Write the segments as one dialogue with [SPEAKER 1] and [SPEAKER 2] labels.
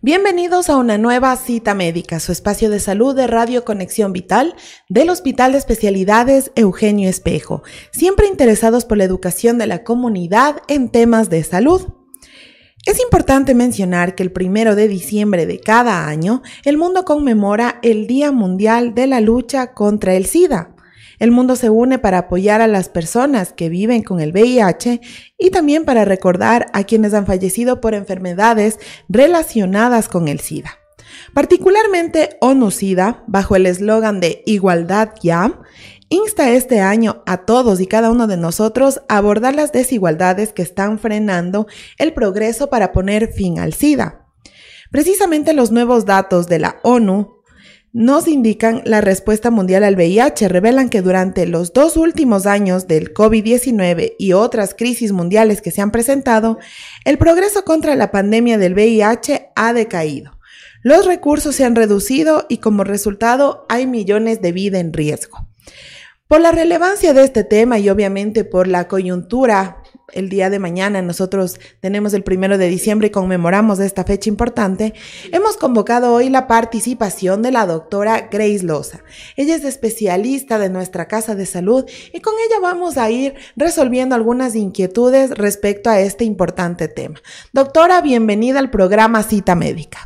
[SPEAKER 1] Bienvenidos a una nueva cita médica, su espacio de salud de Radio Conexión Vital del Hospital de Especialidades Eugenio Espejo, siempre interesados por la educación de la comunidad en temas de salud. Es importante mencionar que el primero de diciembre de cada año, el mundo conmemora el Día Mundial de la Lucha contra el SIDA. El mundo se une para apoyar a las personas que viven con el VIH y también para recordar a quienes han fallecido por enfermedades relacionadas con el SIDA. Particularmente ONU-SIDA, bajo el eslogan de Igualdad Ya, insta este año a todos y cada uno de nosotros a abordar las desigualdades que están frenando el progreso para poner fin al SIDA. Precisamente los nuevos datos de la ONU nos indican la respuesta mundial al VIH, revelan que durante los dos últimos años del COVID-19 y otras crisis mundiales que se han presentado, el progreso contra la pandemia del VIH ha decaído. Los recursos se han reducido y como resultado hay millones de vidas en riesgo. Por la relevancia de este tema y obviamente por la coyuntura el día de mañana, nosotros tenemos el primero de diciembre y conmemoramos esta fecha importante, hemos convocado hoy la participación de la doctora Grace Loza. Ella es especialista de nuestra casa de salud y con ella vamos a ir resolviendo algunas inquietudes respecto a este importante tema. Doctora, bienvenida al programa Cita Médica.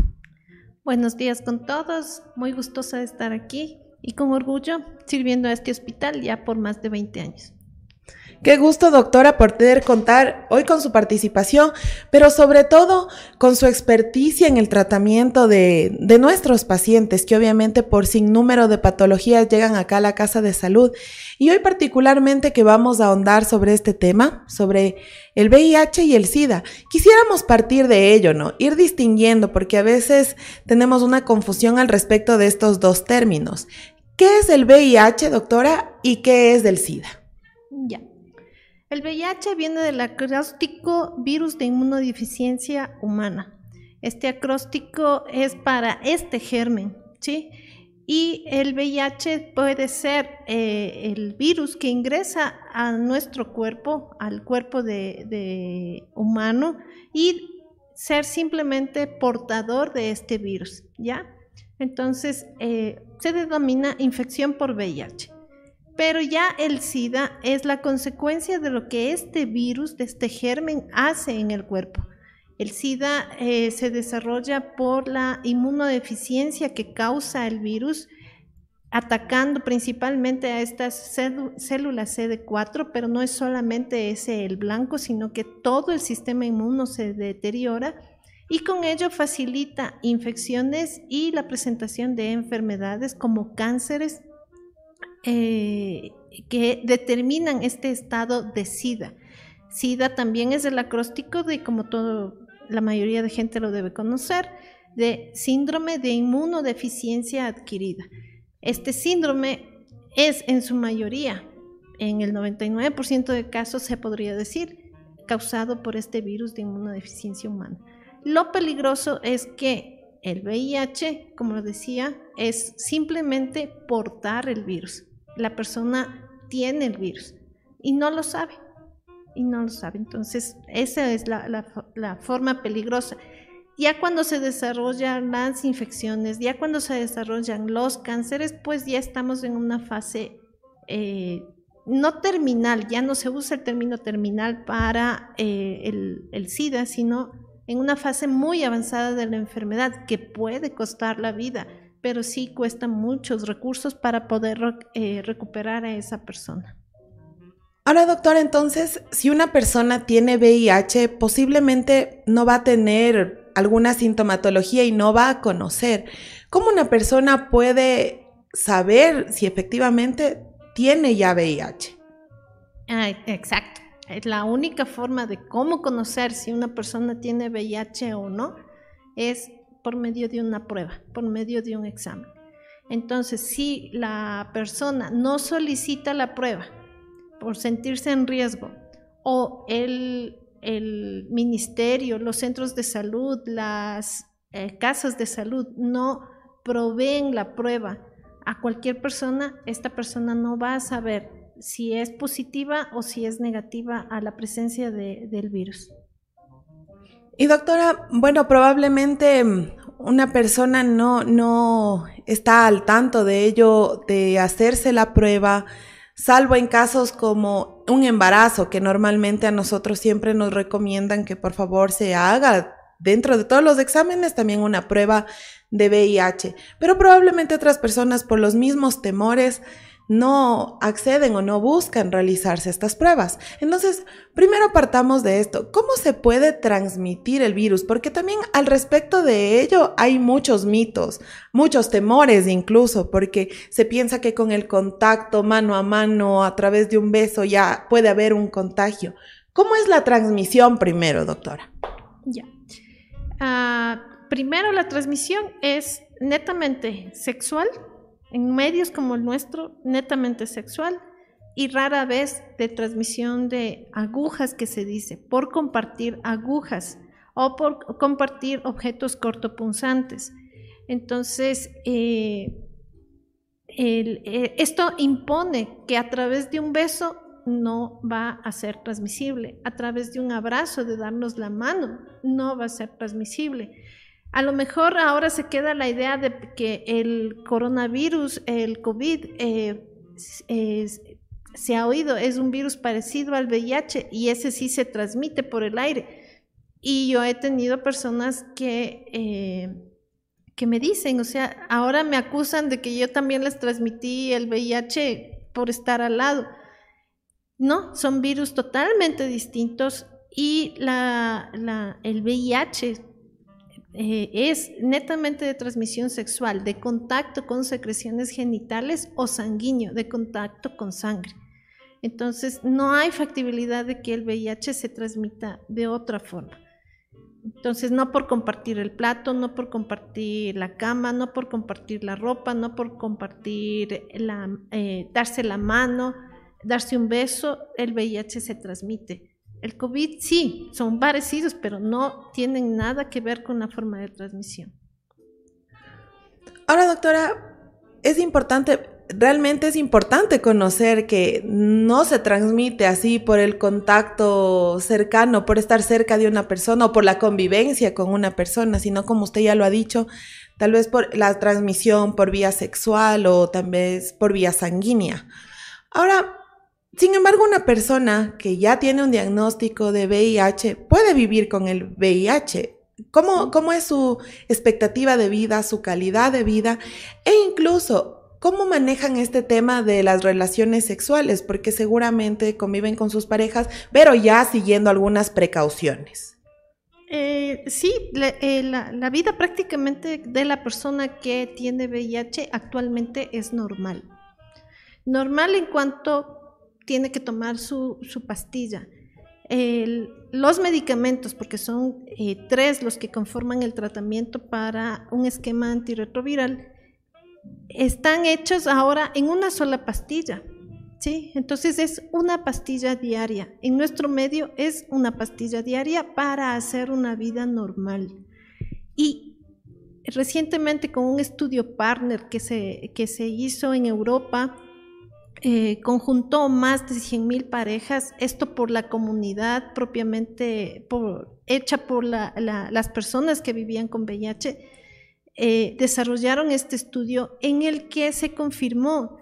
[SPEAKER 2] Buenos días con todos, muy gustosa de estar aquí y con orgullo sirviendo a este hospital ya por más de 20 años.
[SPEAKER 1] Qué gusto, doctora, por poder contar hoy con su participación, pero sobre todo con su experticia en el tratamiento de, de, nuestros pacientes, que obviamente por sin número de patologías llegan acá a la casa de salud. Y hoy particularmente que vamos a ahondar sobre este tema, sobre el VIH y el SIDA. Quisiéramos partir de ello, ¿no? Ir distinguiendo, porque a veces tenemos una confusión al respecto de estos dos términos. ¿Qué es el VIH, doctora, y qué es del SIDA?
[SPEAKER 2] Ya. El VIH viene del acróstico virus de inmunodeficiencia humana. Este acróstico es para este germen, ¿sí? Y el VIH puede ser eh, el virus que ingresa a nuestro cuerpo, al cuerpo de, humano, y ser simplemente portador de este virus, ¿ya? Entonces, eh, se denomina infección por VIH. Pero ya el SIDA es la consecuencia de lo que este virus, de este germen, hace en el cuerpo. El SIDA eh, se desarrolla por la inmunodeficiencia que causa el virus, atacando principalmente a estas células CD4, pero no es solamente ese el blanco, sino que todo el sistema inmuno se deteriora y con ello facilita infecciones y la presentación de enfermedades como cánceres, eh, que determinan este estado de SIDA. SIDA también es el acróstico de, como todo, la mayoría de gente lo debe conocer, de síndrome de inmunodeficiencia adquirida. Este síndrome es en su mayoría, en el 99% de casos se podría decir, causado por este virus de inmunodeficiencia humana. Lo peligroso es que el VIH, como lo decía, es simplemente portar el virus la persona tiene el virus y no lo sabe. Y no lo sabe. Entonces, esa es la, forma peligrosa. Ya cuando se desarrollan las infecciones, ya cuando se desarrollan los cánceres, pues ya estamos en una fase eh, no terminal, ya no se usa el término terminal para eh, el, el SIDA, sino en una fase muy avanzada de la enfermedad que puede costar la vida pero sí cuesta muchos recursos para poder eh, recuperar a esa persona.
[SPEAKER 1] Ahora, doctora, entonces, si una persona tiene VIH, posiblemente no va a tener alguna sintomatología y no va a conocer. ¿Cómo una persona puede saber si efectivamente tiene ya VIH?
[SPEAKER 2] Ah, exacto. la única forma de cómo conocer si una persona tiene VIH o no es por medio de una prueba, por medio de un examen. Entonces, si la persona no solicita la prueba por sentirse en riesgo o el, ministerio, los centros de salud, las eh, casas de salud no proveen la prueba a cualquier persona, esta persona no va a saber si es positiva o si es negativa a la presencia del virus.
[SPEAKER 1] Y doctora, bueno, probablemente mm, una persona no, no está al tanto de ello, de hacerse la prueba, salvo en casos como un embarazo, que normalmente a nosotros siempre nos recomiendan que por favor se haga dentro de todos los exámenes también una prueba de VIH. Pero probablemente otras personas por los mismos temores no acceden o no buscan realizarse estas pruebas. Entonces, primero partamos de esto. ¿Cómo se puede transmitir el virus? Porque también al respecto de ello hay muchos mitos, muchos temores incluso, porque se piensa que con el contacto mano a mano, a través de un beso, ya puede haber un contagio. ¿Cómo es la transmisión primero, doctora?
[SPEAKER 2] Ya. Ah, primero, la transmisión es netamente sexual en medios como el nuestro, netamente sexual y rara vez de transmisión de agujas que se dice, por compartir agujas o por compartir objetos cortopunzantes. Entonces, eh, eh, esto impone que a través de un beso no va a ser transmisible, a través de un abrazo, de darnos la mano, no va a ser transmisible. A lo mejor ahora se queda la idea de que el coronavirus, el COVID, eh, se ha oído, es un virus parecido al VIH y ese sí se transmite por el aire. Y yo he tenido personas que, eh, que me dicen, o sea, ahora me acusan de que yo también les transmití el VIH por estar al lado. No, son virus totalmente distintos y la, el VIH eh, es netamente de transmisión sexual, de contacto con secreciones genitales o sanguíneo, de contacto con sangre. Entonces, no hay factibilidad de que el VIH se transmita de otra forma. Entonces, no por compartir el plato, no por compartir la cama, no por compartir la ropa, no por compartir la, eh, darse la mano, darse un beso, el VIH se transmite. El COVID sí, son parecidos, pero no tienen nada que ver con la forma de transmisión.
[SPEAKER 1] Ahora, doctora, es importante, realmente es importante conocer que no se transmite así por el contacto cercano, por estar cerca de una persona o por la convivencia con una persona, sino como usted ya lo ha dicho, tal vez por la transmisión por vía sexual o tal vez por vía sanguínea. Ahora, sin embargo, una persona que ya tiene un diagnóstico de VIH puede vivir con el VIH. ¿Cómo, ¿Cómo, es su expectativa de vida, su calidad de vida e incluso cómo manejan este tema de las relaciones sexuales? Porque seguramente conviven con sus parejas, pero ya siguiendo algunas precauciones.
[SPEAKER 2] Eh, sí, eh, la, la vida prácticamente de la persona que tiene VIH actualmente es normal. Normal en cuanto tiene que tomar su, pastilla. los medicamentos, porque son eh, tres los que conforman el tratamiento para un esquema antirretroviral, están hechos ahora en una sola pastilla. ¿sí? Entonces es una pastilla diaria. En nuestro medio es una pastilla diaria para hacer una vida normal. Y recientemente con un estudio partner que se, que se hizo en Europa, eh, conjuntó más de 100.000 parejas, esto por la comunidad propiamente hecha por las personas que vivían con VIH, eh, desarrollaron este estudio en el que se confirmó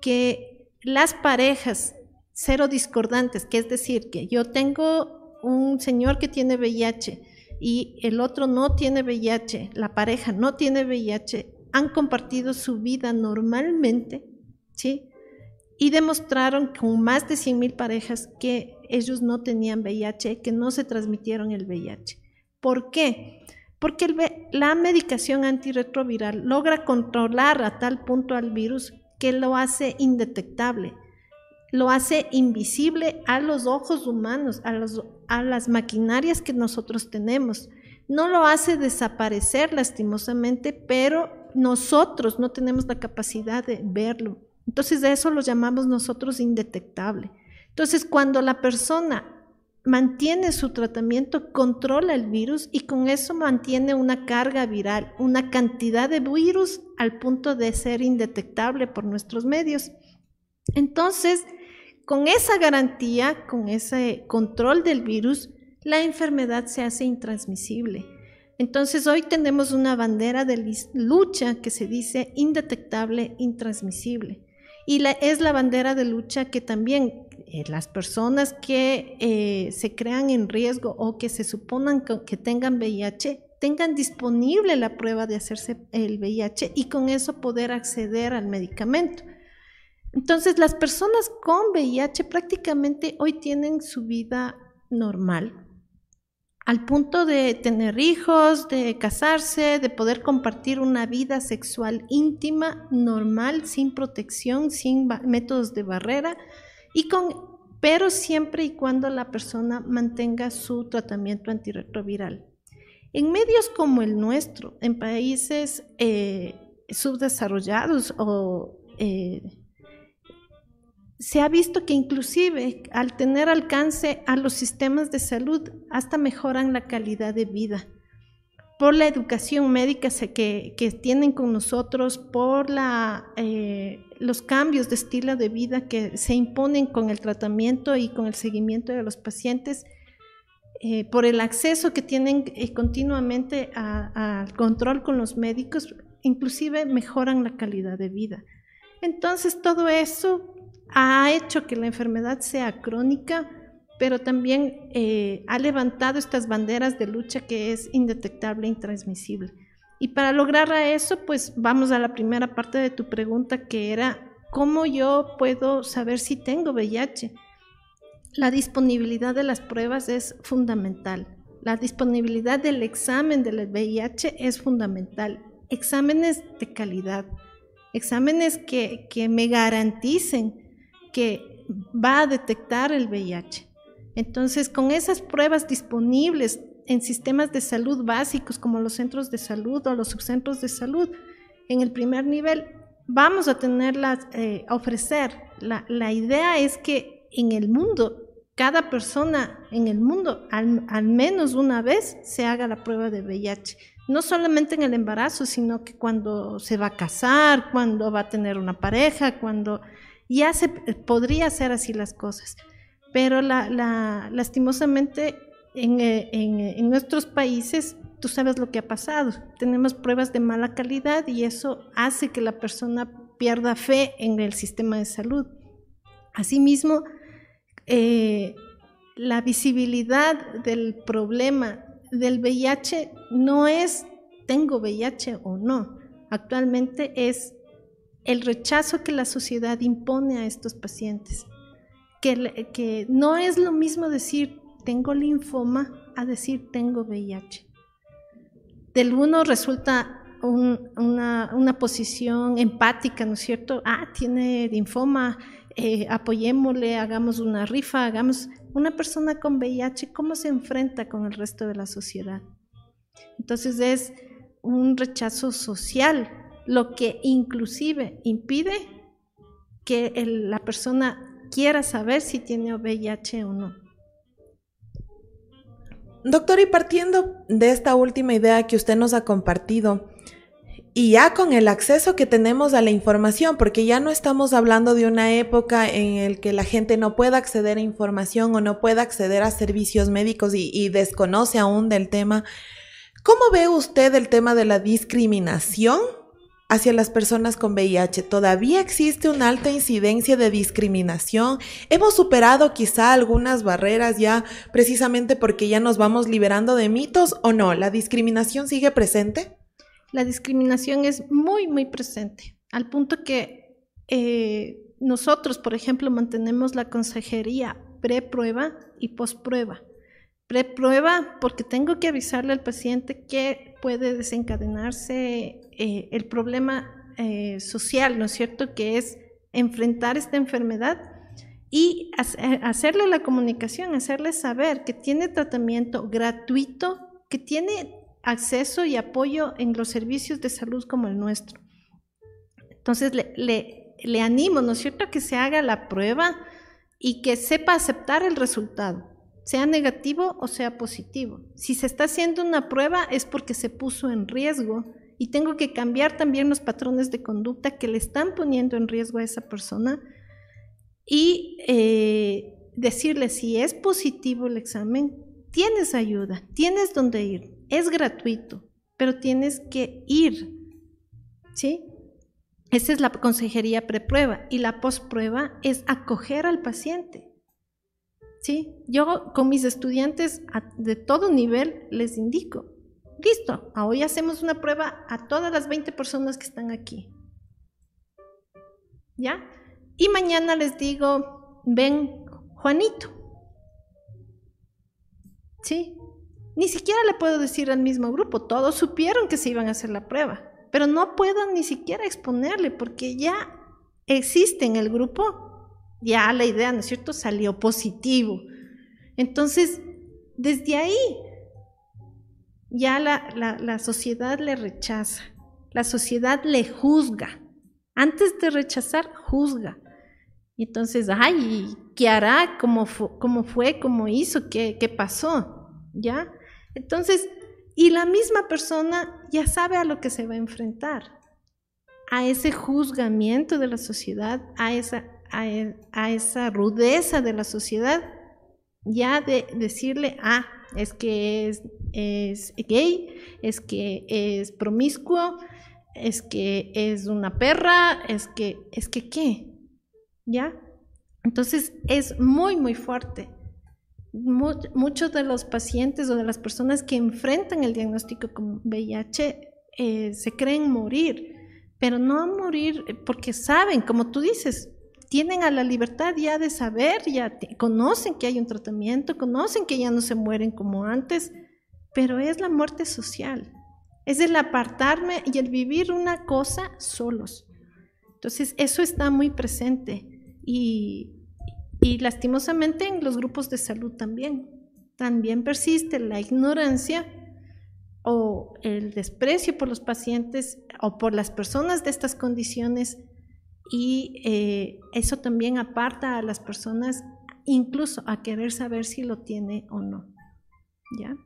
[SPEAKER 2] que las parejas cero discordantes, que es decir, que yo tengo un señor que tiene VIH y el otro no tiene VIH, la pareja no tiene VIH, han compartido su vida normalmente, ¿sí? Y demostraron con más de 100.000 parejas que ellos no tenían VIH, que no se transmitieron el VIH. ¿Por qué? Porque la medicación antirretroviral logra controlar a tal punto al virus que lo hace indetectable. lo hace invisible a los ojos humanos, a, a las maquinarias que nosotros tenemos. No lo hace desaparecer lastimosamente, pero nosotros no tenemos la capacidad de verlo. Entonces de eso lo llamamos nosotros indetectable. Entonces cuando la persona mantiene su tratamiento, controla el virus y con eso mantiene una carga viral, una cantidad de virus al punto de ser indetectable por nuestros medios. Entonces, con esa garantía, con ese control del virus, la enfermedad se hace intransmisible. Entonces hoy tenemos una bandera de lucha que se dice indetectable, intransmisible. Y es la bandera de lucha que también eh, las personas que eh, se crean en riesgo o que se suponan que, tengan VIH tengan disponible la prueba de hacerse el VIH y con eso poder acceder al medicamento. Entonces, las personas con VIH prácticamente hoy tienen su vida normal, al punto de tener hijos, de casarse, de poder compartir una vida sexual íntima, normal, sin protección, sin métodos de barrera y con, pero siempre y cuando la persona mantenga su tratamiento antirretroviral. En medios como el nuestro, en países eh, subdesarrollados o eh, se ha visto que inclusive al tener alcance a los sistemas de salud hasta mejoran la calidad de vida por la educación médica que, que tienen con nosotros, por la, eh, los cambios de estilo de vida que se imponen con el tratamiento y con el seguimiento de los pacientes, eh, por el acceso que tienen eh, continuamente al control con los médicos, inclusive mejoran la calidad de vida. Entonces todo eso ha hecho que la enfermedad sea crónica, pero también eh, ha levantado estas banderas de lucha que es indetectable intransmisible. Y para lograr eso, pues vamos a la primera parte de tu pregunta, que era, ¿cómo yo puedo saber si tengo VIH? La disponibilidad de las pruebas es fundamental. La disponibilidad del examen del VIH es fundamental. Exámenes de calidad, exámenes que me garanticen que va a detectar el VIH. Entonces, con esas pruebas disponibles en sistemas de salud básicos como los centros de salud o los subcentros de salud, en el primer nivel, vamos a tenerlas, eh, a ofrecer. La, idea es que en el mundo, cada persona en el mundo, al menos una vez, se haga la prueba de VIH. No solamente en el embarazo, sino que cuando se va a casar, cuando va a tener una pareja, cuando ya se podría hacer así las cosas pero la, lastimosamente eh, en, nuestros países tú sabes lo que ha pasado. Tenemos pruebas de mala calidad y eso hace que la persona pierda fe en el sistema de salud. Asimismo, eh, la visibilidad del problema del VIH no es tengo VIH o no. Actualmente es el rechazo que la sociedad impone a estos pacientes que, no es lo mismo decir tengo linfoma a decir tengo VIH. Del uno resulta una, posición empática, ¿no es cierto? Ah, tiene linfoma, eh, apoyémosle, hagamos una rifa, hagamos... Una persona con VIH, ¿cómo se enfrenta con el resto de la sociedad? Entonces es un rechazo social, lo que inclusive impide que la persona quiera saber si tiene VIH o no.
[SPEAKER 1] Doctor, y partiendo de esta última idea que usted nos ha compartido, y ya con el acceso que tenemos a la información, porque ya no estamos hablando de una época en la que la gente no pueda acceder a información o no pueda acceder a servicios médicos y, y desconoce aún del tema, ¿cómo ve usted el tema de la discriminación hacia las personas con VIH. Todavía existe una alta incidencia de discriminación. Hemos superado quizá algunas barreras ya precisamente porque ya nos vamos liberando de mitos o no. ¿La discriminación sigue presente?
[SPEAKER 2] La discriminación es muy, muy presente, al punto que eh, nosotros, por ejemplo, mantenemos la consejería pre-prueba y post-prueba. Pre-prueba porque tengo que avisarle al paciente que puede desencadenarse eh, el problema eh, social, ¿no es cierto?, que es enfrentar esta enfermedad y hacerle la comunicación, hacerle saber que tiene tratamiento gratuito, que tiene acceso y apoyo en los servicios de salud como el nuestro. Entonces le, le, animo, ¿no es cierto?, que se haga la prueba y que sepa aceptar el resultado, sea negativo o sea positivo. Si se está haciendo una prueba es porque se puso en riesgo y tengo que cambiar también los patrones de conducta que le están poniendo en riesgo a esa persona y eh, decirle si es positivo el examen, tienes ayuda, tienes donde ir, es gratuito, pero tienes que ir, ¿sí? Esa es la consejería preprueba y la postprueba es acoger al paciente. ¿Sí? Yo con mis estudiantes de todo nivel les indico, listo, hoy hacemos una prueba a todas las 20 personas que están aquí. ¿Ya? Y mañana les digo, ven Juanito. ¿Sí? Ni siquiera le puedo decir al mismo grupo, todos supieron que se iban a hacer la prueba, pero no puedo ni siquiera exponerle porque ya existe en el grupo, ya la idea, ¿no es cierto?, salió positivo. Entonces, desde ahí, ya la, la sociedad le rechaza, la sociedad le juzga. Antes de rechazar, juzga. Y entonces, ay, ¿qué hará? ¿Cómo, cómo fue? ¿Cómo hizo? ¿Qué, ¿Qué pasó? ¿Ya? Entonces, y la misma persona ya sabe a lo que se va a enfrentar, a ese juzgamiento de la sociedad, a esa, a, e, esa rudeza de la sociedad, ya de decirle, ah, es que es, gay, es que es promiscuo, es que es una perra, es que, es que qué, ¿ya? Entonces es muy, muy fuerte. muchos de los pacientes o de las personas que enfrentan el diagnóstico con VIH eh, se creen morir, pero no morir porque saben, como tú dices, tienen a la libertad ya de saber, ya conocen que hay un tratamiento, conocen que ya no se mueren como antes, pero es la muerte social, es el apartarme y el vivir una cosa solos. Entonces, eso está muy presente. Y, lastimosamente en los grupos de salud también. También persiste la ignorancia o el desprecio por los pacientes o por las personas de estas condiciones y eh, eso también aparta a las personas incluso a querer saber si lo tiene o no. ¿Ya?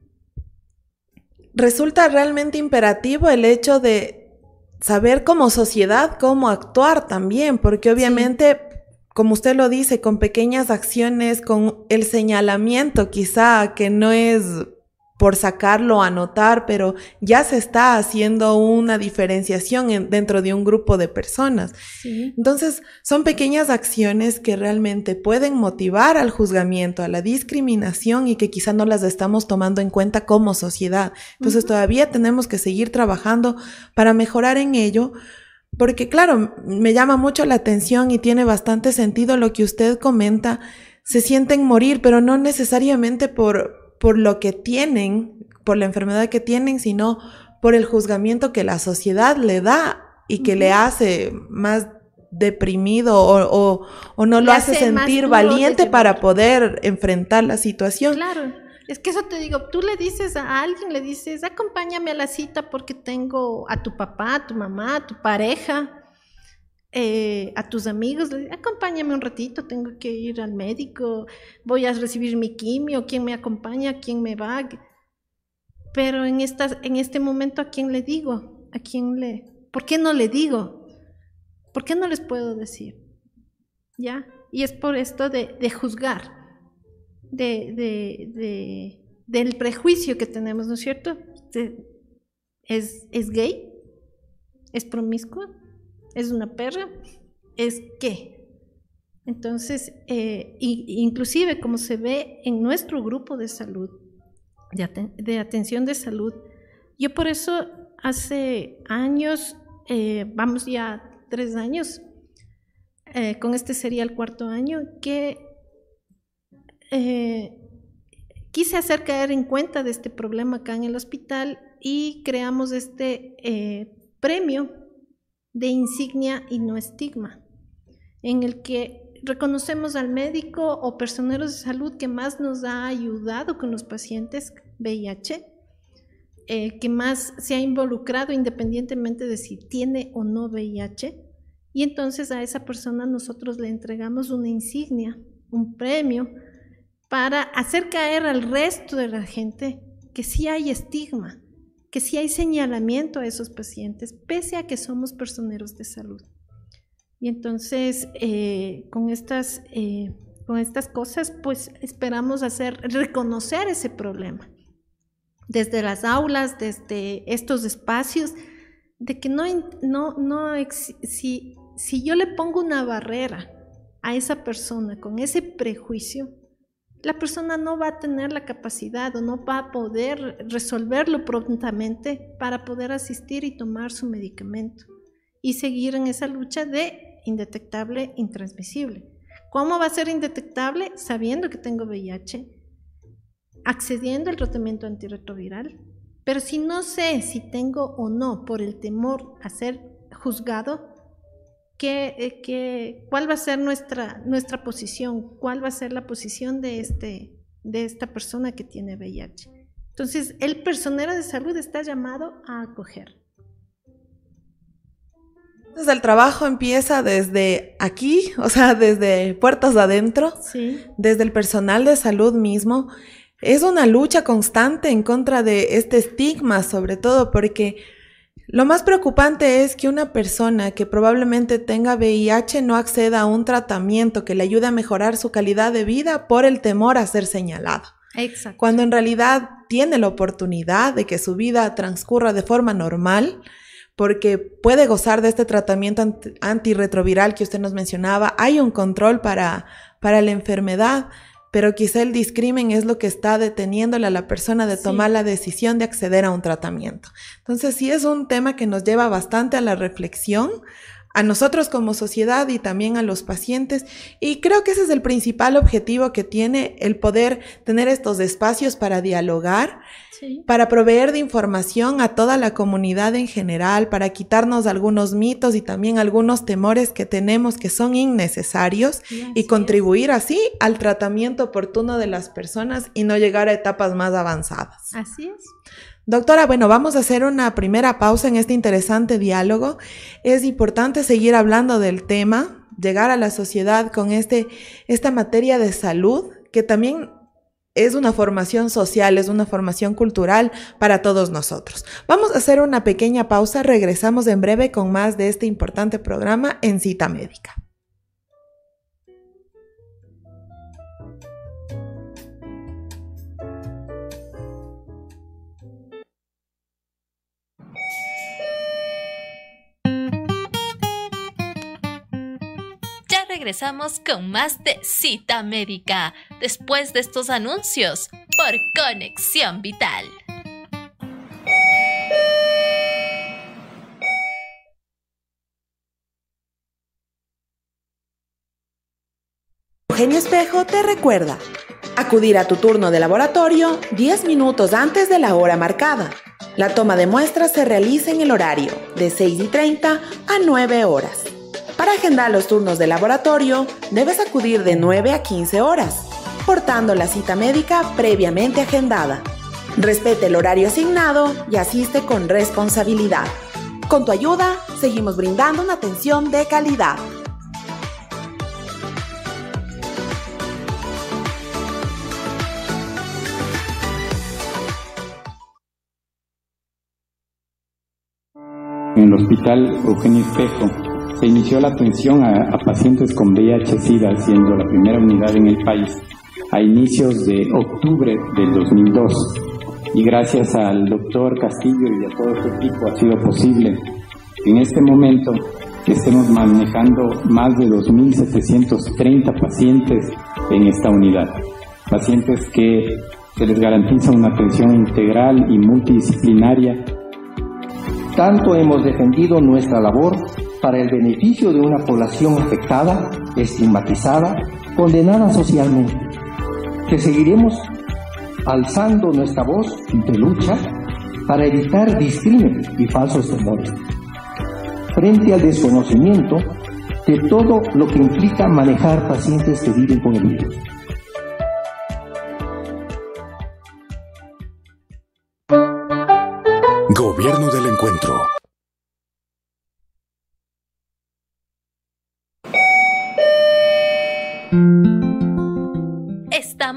[SPEAKER 1] Resulta realmente imperativo el hecho de saber como sociedad cómo actuar también, porque obviamente como usted lo dice, con pequeñas acciones, con el señalamiento quizá, que no es por sacarlo a notar, pero ya se está haciendo una diferenciación dentro de un grupo de personas. Entonces, son pequeñas acciones que realmente pueden motivar al juzgamiento, a la discriminación y que quizá no las estamos tomando en cuenta como sociedad. Entonces, todavía tenemos que seguir trabajando para mejorar en ello, porque claro, me llama mucho la atención y tiene bastante sentido lo que usted comenta. Se sienten morir, pero no necesariamente por, por lo que tienen, por la enfermedad que tienen, sino por el juzgamiento que la sociedad le da y que le hace más deprimido o, o, no lo hace, sentir valiente para poder enfrentar la situación.
[SPEAKER 2] Claro. Es que eso te digo, tú le dices a alguien, le dices, acompáñame a la cita porque tengo a tu papá, a tu mamá, a tu pareja, eh, a tus amigos, acompáñame un ratito, tengo que ir al médico, voy a recibir mi quimio, quién me acompaña, quién me va. Pero en, en este momento, ¿a quién le digo? ¿A quién le...? ¿Por qué no le digo? ¿Por qué no les puedo decir? ¿Ya? Y es por esto de, de juzgar de, del prejuicio que tenemos, ¿no es cierto? ¿Es, ¿Es gay? ¿Es promiscuo? ¿Es una perra? ¿Es qué? Entonces, eh, inclusive como se ve en nuestro grupo de salud, de, atención de salud, yo por eso hace años, eh, vamos ya tres años, eh, con este sería el cuarto año, que eh, quise hacer caer en cuenta de este problema acá en el hospital y creamos este premio de insignia y no estigma, en el que reconocemos al médico o personero de salud que más nos ha ayudado con los pacientes VIH, eh, que más se ha involucrado independientemente de si tiene o no VIH. Y entonces a esa persona nosotros le entregamos una insignia, un premio, para hacer caer al resto de la gente que sí hay estigma, que sí hay señalamiento a esos pacientes, pese a que somos personeros de salud. Y entonces, eh, con, estas, eh, con estas cosas, pues esperamos hacer, reconocer ese problema. Desde las aulas, desde estos espacios, de que no, no, no si, si yo le pongo una barrera a esa persona con ese prejuicio, la persona no va a tener la capacidad o no va a poder resolverlo prontamente para poder asistir y tomar su medicamento y seguir en esa lucha de indetectable, intransmisible. ¿Cómo va a ser indetectable? Sabiendo que tengo VIH, accediendo al tratamiento antirretroviral. Pero si no sé si tengo o no por el temor a ser juzgado, ¿qué, eh, qué, cuál va a ser nuestra, nuestra posición? ¿Cuál va a ser la posición de, este, de esta persona que tiene VIH? Entonces, el personero de salud está llamado a acoger.
[SPEAKER 1] Entonces el trabajo empieza desde aquí, o sea, desde puertas adentro, desde el personal de salud mismo. Es una lucha constante en contra de este estigma, sobre todo porque lo más preocupante es que una persona que probablemente tenga VIH no acceda a un tratamiento que le ayude a mejorar su calidad de vida por el temor a ser señalado.
[SPEAKER 2] Exacto.
[SPEAKER 1] Cuando en realidad tiene la oportunidad de que su vida transcurra de forma normal, porque puede gozar de este tratamiento antirretroviral que usted nos mencionaba. Hay un control para, para la enfermedad, pero quizá el discrimen es lo que está deteniéndole a la persona de tomar la decisión de acceder a un tratamiento. Entonces sí es un tema que nos lleva bastante a la reflexión, a nosotros como sociedad y también a los pacientes. Y creo que ese es el principal objetivo que tiene el poder tener estos espacios para dialogar para proveer de información a toda la comunidad en general, para quitarnos algunos mitos y también algunos temores que tenemos que son innecesarios y contribuir así al tratamiento oportuno de las personas y no llegar a etapas más avanzadas.
[SPEAKER 2] Así es.
[SPEAKER 1] Doctora, bueno, vamos a hacer una primera pausa en este interesante diálogo. Es importante seguir hablando del tema, llegar a la sociedad con este, esta materia de salud que también es una formación social, es una formación cultural para todos nosotros. Vamos a hacer una pequeña pausa, regresamos en breve con más de este importante programa en cita médica.
[SPEAKER 3] Regresamos con más de Cita Médica después de estos anuncios por Conexión Vital.
[SPEAKER 1] Eugenio Espejo te recuerda acudir a tu turno de laboratorio 10 minutos antes de la hora marcada. La toma de muestras se realiza en el horario de 6 y 30 a 9 horas. Para agendar los turnos de laboratorio, debes acudir de 9 a 15 horas, portando la cita médica previamente agendada. Respete el horario asignado y asiste con responsabilidad. Con tu ayuda, seguimos brindando una atención de calidad.
[SPEAKER 4] En el Hospital Eugenio Espejo se inició la atención a, pacientes con VIH-Sida, siendo la primera unidad en el país a inicios de octubre del 2002. Y gracias al doctor Castillo y a todo su equipo ha sido posible en este momento estemos manejando más de 2.730 pacientes en esta unidad. Pacientes que se les garantiza una atención integral y multidisciplinaria.
[SPEAKER 5] Tanto hemos defendido nuestra labor para el beneficio de una población afectada, estigmatizada, condenada socialmente, que seguiremos alzando nuestra voz de lucha para evitar discrimen y falsos temores. Frente al desconocimiento, de todo lo que implica manejar pacientes que viven con el virus.
[SPEAKER 6] Gobierno del Encuentro.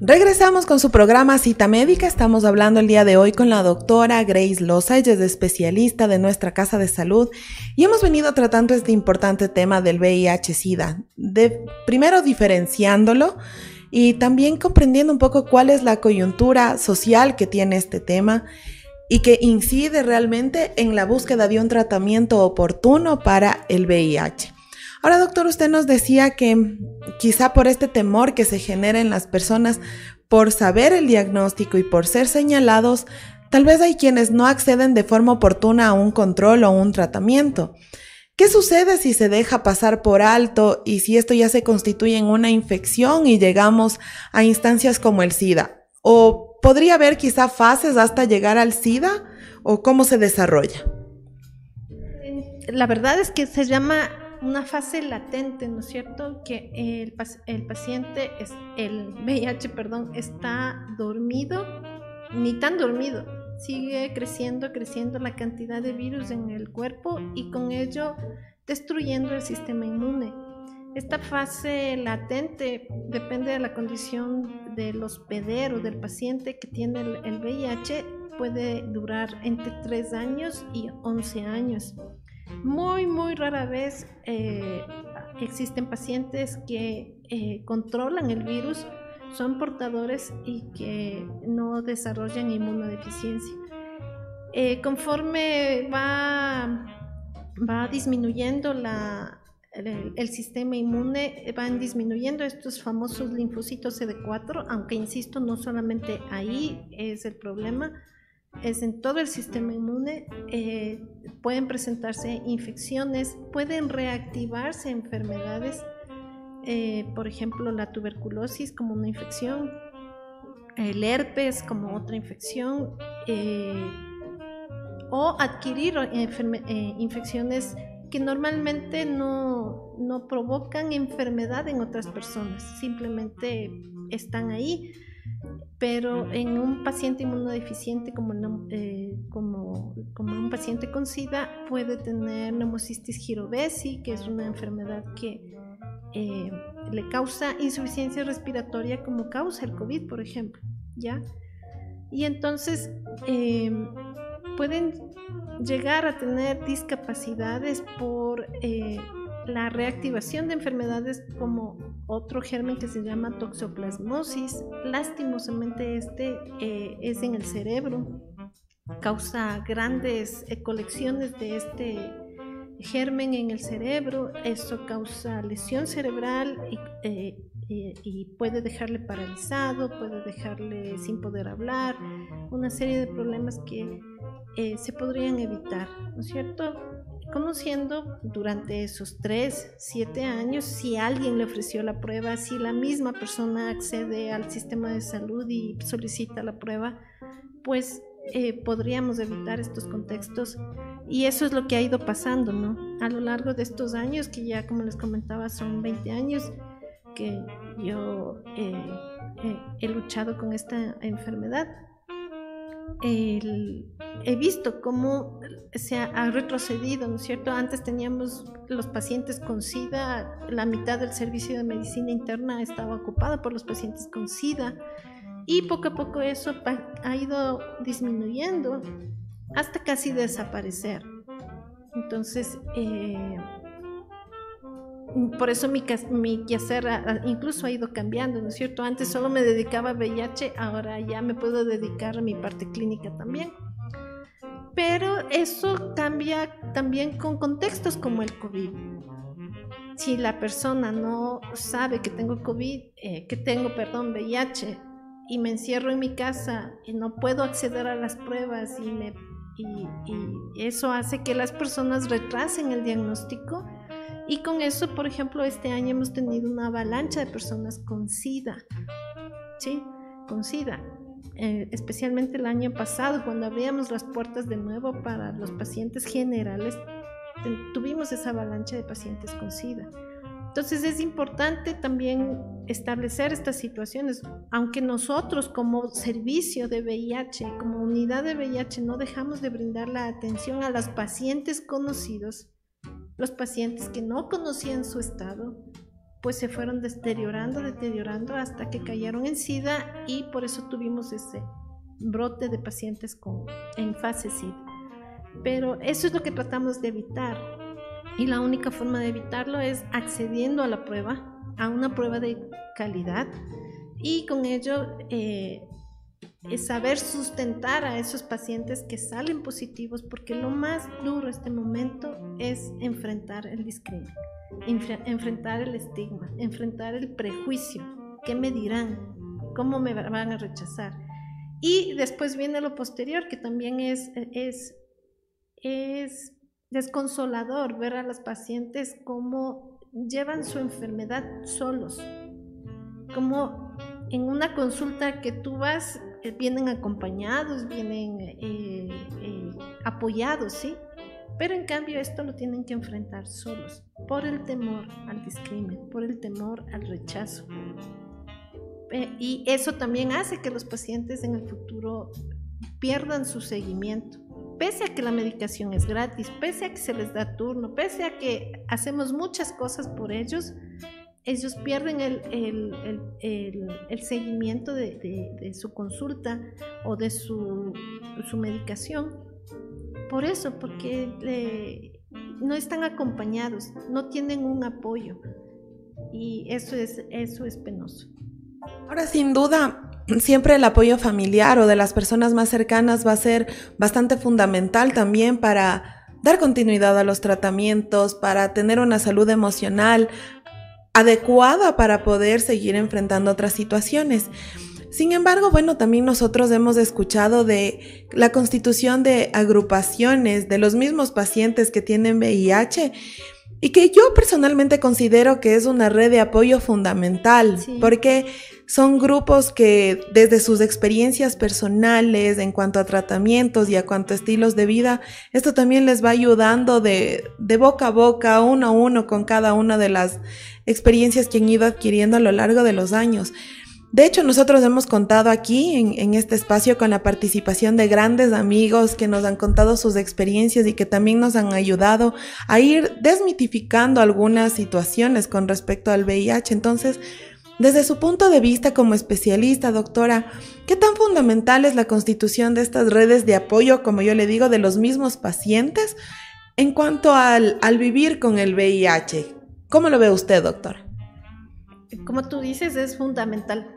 [SPEAKER 1] Regresamos con su programa Cita Médica. Estamos hablando el día de hoy con la doctora Grace Loza, ella es especialista de nuestra casa de salud y hemos venido tratando este importante tema del VIH-Sida, de, primero diferenciándolo y también comprendiendo un poco cuál es la coyuntura social que tiene este tema y que incide realmente en la búsqueda de un tratamiento oportuno para el VIH. Ahora, doctor, usted nos decía que quizá por este temor que se genera en las personas por saber el diagnóstico y por ser señalados, tal vez hay quienes no acceden de forma oportuna a un control o un tratamiento. ¿Qué sucede si se deja pasar por alto y si esto ya se constituye en una infección y llegamos a instancias como el SIDA? ¿O podría haber quizá fases hasta llegar al SIDA? ¿O cómo se desarrolla?
[SPEAKER 2] La verdad es que se llama una fase latente, ¿no es cierto? Que el, el paciente, es, el VIH, perdón, está dormido, ni tan dormido, sigue creciendo, creciendo la cantidad de virus en el cuerpo y con ello destruyendo el sistema inmune. Esta fase latente depende de la condición del hospedero, del paciente que tiene el, VIH, puede durar entre 3 años y 11 años. Muy, muy rara vez eh, existen pacientes que eh, controlan el virus son portadores y que no desarrollan inmunodeficiencia. Eh, conforme va, va disminuyendo la, el, sistema inmune, van disminuyendo estos famosos linfocitos CD4, aunque insisto, no solamente ahí es el problema, es en todo el sistema inmune, eh, pueden presentarse infecciones, pueden reactivarse enfermedades eh, por ejemplo, la tuberculosis como una infección, el herpes como otra infección, eh, o adquirir infecciones que normalmente no, no, provocan enfermedad en otras personas, simplemente están ahí. Pero en un paciente inmunodeficiente como, como, como un paciente con SIDA puede tener neumocistis girovesi, que es una enfermedad que eh, le causa insuficiencia respiratoria como causa el COVID, por ejemplo, ¿ya? Y entonces em, pueden llegar a tener discapacidades por eh, la reactivación de enfermedades como otro germen que se llama toxoplasmosis. Lastimosamente este eh, es en el cerebro, causa grandes colecciones de este germen en el cerebro, eso causa lesión cerebral eh, y, puede dejarle paralizado, puede dejarle sin poder hablar, una serie de problemas que eh, se podrían evitar, ¿no es cierto? Conociendo durante esos 3, 7 años si alguien le ofreció la prueba, si la misma persona accede al sistema de salud y solicita la prueba, pues eh, podríamos evitar estos contextos y eso es lo que ha ido pasando, ¿no? A lo largo de estos años, que ya como les comentaba son 20 años que yo eh, eh, he luchado con esta enfermedad, he visto cómo se ha, retrocedido, ¿no es cierto? Antes teníamos los pacientes con SIDA, la mitad del servicio de medicina interna estaba ocupada por los pacientes con SIDA y poco a poco eso ha ido disminuyendo hasta casi desaparecer. Entonces, eh, por eso mi, mi quehacer incluso ha ido cambiando, ¿no es cierto? Antes solo me dedicaba a VIH, ahora ya me puedo dedicar a mi parte clínica también. Pero eso cambia también con contextos como el COVID. si la persona no sabe que tengo COVID, eh, que tengo, perdón, VIH, y me encierro en mi casa y no puedo acceder a las pruebas y, eso hace que las personas retrasen el diagnóstico, y con eso, por ejemplo, este año hemos tenido una avalancha de personas con SIDA, ¿sí? Con SIDA. Eh, especialmente el año pasado, cuando abríamos las puertas de nuevo para los pacientes generales, tuvimos esa avalancha de pacientes con SIDA. Entonces es importante también establecer estas situaciones, aunque nosotros como servicio de VIH, como unidad de VIH, no dejamos de brindar la atención a los pacientes conocidos los pacientes que no conocían su estado, pues se fueron deteriorando, deteriorando hasta que cayeron en SIDA y por eso tuvimos ese brote de pacientes con, en fase SIDA. Pero eso es lo que tratamos de evitar y la única forma de evitarlo es accediendo a la prueba, a una prueba de calidad y con ello eh, es saber sustentar a esos pacientes que salen positivos, porque lo más duro este momento es enfrentar el discrimen, enfrentar el estigma, enfrentar el prejuicio. ¿Qué me dirán? ¿Cómo me van a rechazar? Y después viene lo posterior, que también es, es, es desconsolador ver a los pacientes cómo llevan su enfermedad solos, como en una consulta que tú vas vienen acompañados, vienen eh, eh, apoyados, ¿sí? Pero en cambio esto lo tienen que enfrentar solos, por el temor al discrimen, por el temor al rechazo. y eso también hace que los pacientes en el futuro pierdan su seguimiento. Pese a que la medicación es gratis, pese a que se les da turno, pese a que hacemos muchas cosas por ellos, ellos pierden el, seguimiento de, su consulta o de su, medicación. Por eso, porque no están acompañados, no tienen un apoyo. Y eso es, eso es penoso.
[SPEAKER 1] Ahora, sin duda, siempre el apoyo familiar o de las personas más cercanas va a ser bastante fundamental también para dar continuidad a los tratamientos, para tener una salud emocional, adecuada para poder seguir enfrentando otras situaciones. Sin embargo, bueno, también nosotros hemos escuchado de la constitución de agrupaciones de los mismos pacientes que tienen VIH y que yo personalmente considero que es una red de apoyo fundamental, porque son grupos que desde sus experiencias personales en cuanto a tratamientos y a cuanto a estilos de vida, esto también les va ayudando de, de boca a boca, uno a uno, con cada una de las experiencias que han ido adquiriendo a lo largo de los años. De hecho, nosotros hemos contado aquí en, este espacio con la participación de grandes amigos que nos han contado sus experiencias y que también nos han ayudado a ir desmitificando algunas situaciones con respecto al VIH. Entonces, desde su punto de vista como especialista, doctora, ¿qué tan fundamental es la constitución de estas redes de apoyo, como yo le digo, de los mismos pacientes en cuanto al, al vivir con el VIH? ¿Cómo lo ve usted, doctora?
[SPEAKER 2] Como tú dices, es fundamental.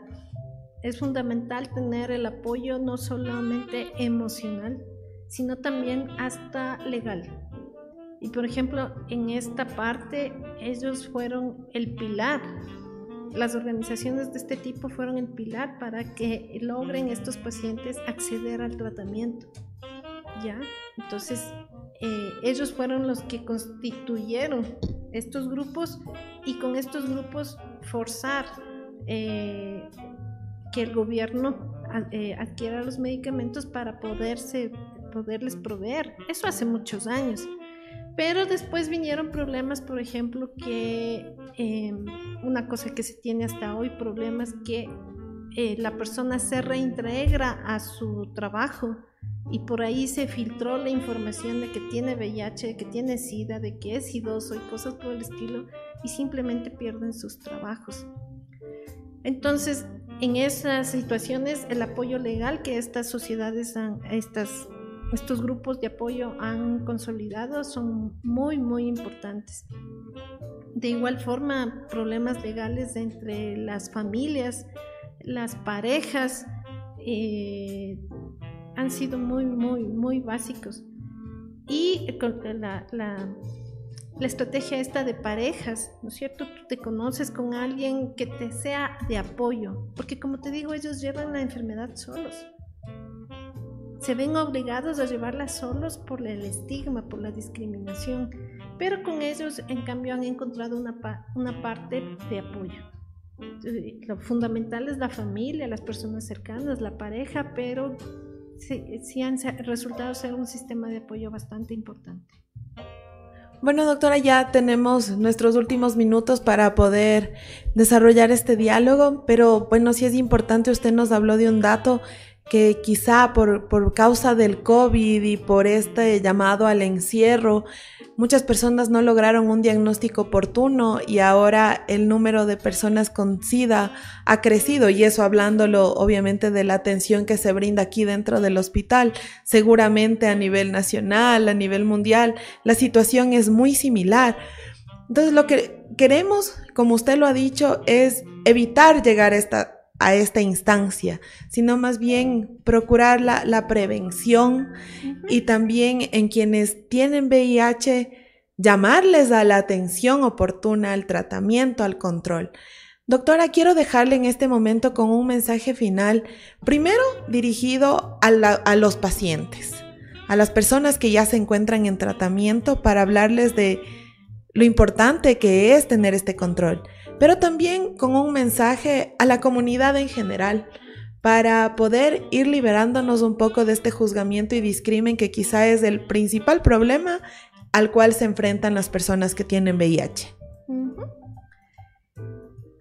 [SPEAKER 2] Es fundamental tener el apoyo no solamente emocional, sino también hasta legal. Y por ejemplo, en esta parte ellos fueron el pilar. Las organizaciones de este tipo fueron el pilar para que logren estos pacientes acceder al tratamiento. ¿Ya? Entonces, eh, ellos fueron los que constituyeron estos grupos y con estos grupos forzar eh, que el gobierno eh, adquiera los medicamentos para poderse, poderles proveer. Eso hace muchos años. Pero después vinieron problemas, por ejemplo, que em, una cosa que se tiene hasta hoy, problemas que eh, la persona se reintegra a su trabajo y por ahí se filtró la información de que tiene VIH, de que tiene SIDA, de que es idoso y cosas por el estilo y simplemente pierden sus trabajos. Entonces, en esas situaciones, el apoyo legal que estas sociedades, han, estas, estos grupos de apoyo han consolidado son muy, muy importantes. De igual forma, problemas legales entre las familias, las parejas, eh, han sido muy, muy, muy básicos. Y la, la estrategia esta de parejas, ¿no es cierto? Tú te conoces con alguien que te sea de apoyo, porque como te digo, ellos llevan la enfermedad solos. Se ven obligados a llevarla solos por el estigma, por la discriminación, pero con ellos en cambio han encontrado una, una parte de apoyo. Lo fundamental es la familia, las personas cercanas, la pareja, pero sí, han resultado ser un sistema de apoyo bastante importante.
[SPEAKER 1] Bueno, doctora, ya tenemos nuestros últimos minutos para poder desarrollar este diálogo, pero bueno, sí es importante, usted nos habló de un dato que quizá por, por, causa del COVID y por este llamado al encierro, muchas personas no lograron un diagnóstico oportuno y ahora el número de personas con SIDA ha crecido y eso hablándolo obviamente de la atención que se brinda aquí dentro del hospital, seguramente a nivel nacional, a nivel mundial, la situación es muy similar. Entonces lo que queremos, como usted lo ha dicho, es evitar llegar a esta a esta instancia, sino más bien procurar la, prevención y también en quienes tienen VIH, llamarles a la atención oportuna, al tratamiento, al control. Doctora, quiero dejarle en este momento con un mensaje final, primero dirigido a, a los pacientes, a las personas que ya se encuentran en tratamiento para hablarles de lo importante que es tener este control pero también con un mensaje a la comunidad en general para poder ir liberándonos un poco de este juzgamiento y discrimen que quizá es el principal problema al cual se enfrentan las personas que tienen VIH.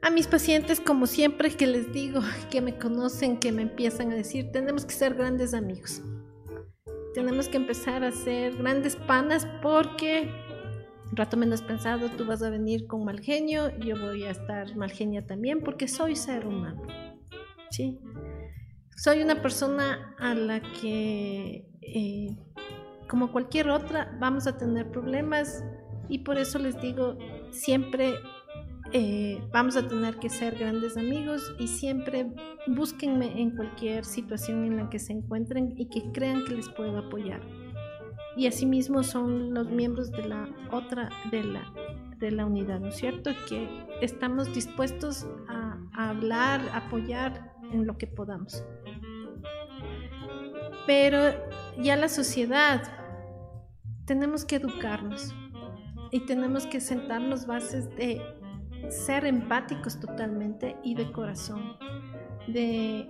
[SPEAKER 2] A mis pacientes, como siempre que les digo, que me conocen, que me empiezan a decir, tenemos que ser grandes amigos. Tenemos que empezar a ser grandes panas porque rato menos pensado, tú vas a venir con mal genio, yo voy a estar mal genia también porque soy ser humano. ¿sí? Soy una persona a la que, eh, como cualquier otra, vamos a tener problemas y por eso les digo, siempre eh, vamos a tener que ser grandes amigos y siempre búsquenme en cualquier situación en la que se encuentren y que crean que les puedo apoyar y asimismo son los miembros de la otra de la, de la unidad, ¿no es cierto? Que estamos dispuestos a, hablar, apoyar en lo que podamos. Pero ya la sociedad, tenemos que educarnos y tenemos que sentarnos bases de ser empáticos totalmente y de corazón, de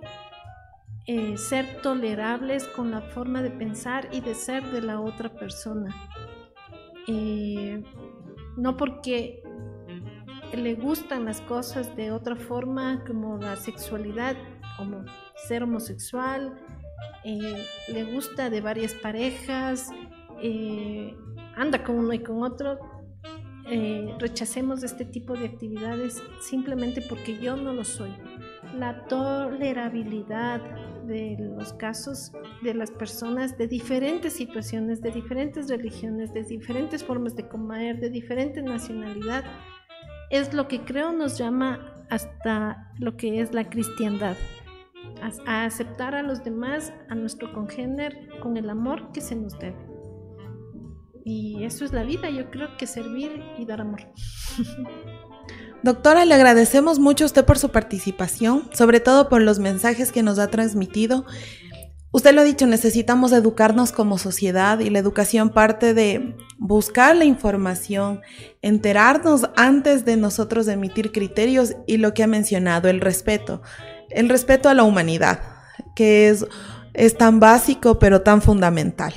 [SPEAKER 2] eh, ser tolerables con la forma de pensar y de ser de la otra persona. Eh, no porque le gustan las cosas de otra forma, como la sexualidad, como ser homosexual, eh, le gusta de varias parejas, anda con uno y con otro, rechacemos este tipo de actividades simplemente porque yo no lo soy. La tolerabilidad, de los casos de las personas de diferentes situaciones, de diferentes religiones, de diferentes formas de comer, de diferente nacionalidad, es lo que creo nos llama hasta lo que es la cristiandad, a, aceptar a los demás, a nuestro congénero, con el amor que se nos debe. Y eso es la vida, yo creo que servir y dar amor.
[SPEAKER 1] Doctora, le agradecemos mucho a usted por su participación, sobre todo por los mensajes que nos ha transmitido. Usted lo ha dicho, necesitamos educarnos como sociedad y la educación parte de buscar la información, enterarnos antes de nosotros emitir criterios y lo que ha mencionado, el respeto, el respeto a la humanidad, que es, es tan básico pero tan fundamental.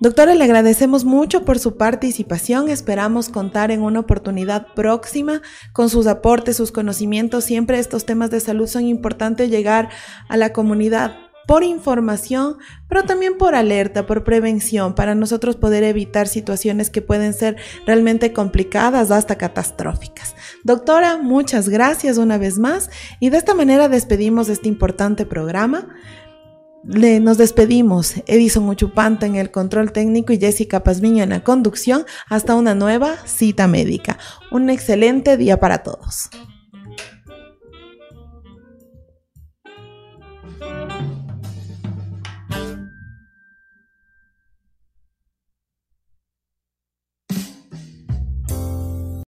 [SPEAKER 1] Doctora, le agradecemos mucho por su participación. Esperamos contar en una oportunidad próxima con sus aportes, sus conocimientos. Siempre estos temas de salud son importantes llegar a la comunidad por información, pero también por alerta, por prevención, para nosotros poder evitar situaciones que pueden ser realmente complicadas hasta catastróficas. Doctora, muchas gracias una vez más y de esta manera despedimos este importante programa nos despedimos. Edison Uchupanta en el control técnico y Jessica Pazmiño en la conducción. Hasta una nueva cita médica. Un excelente día para todos.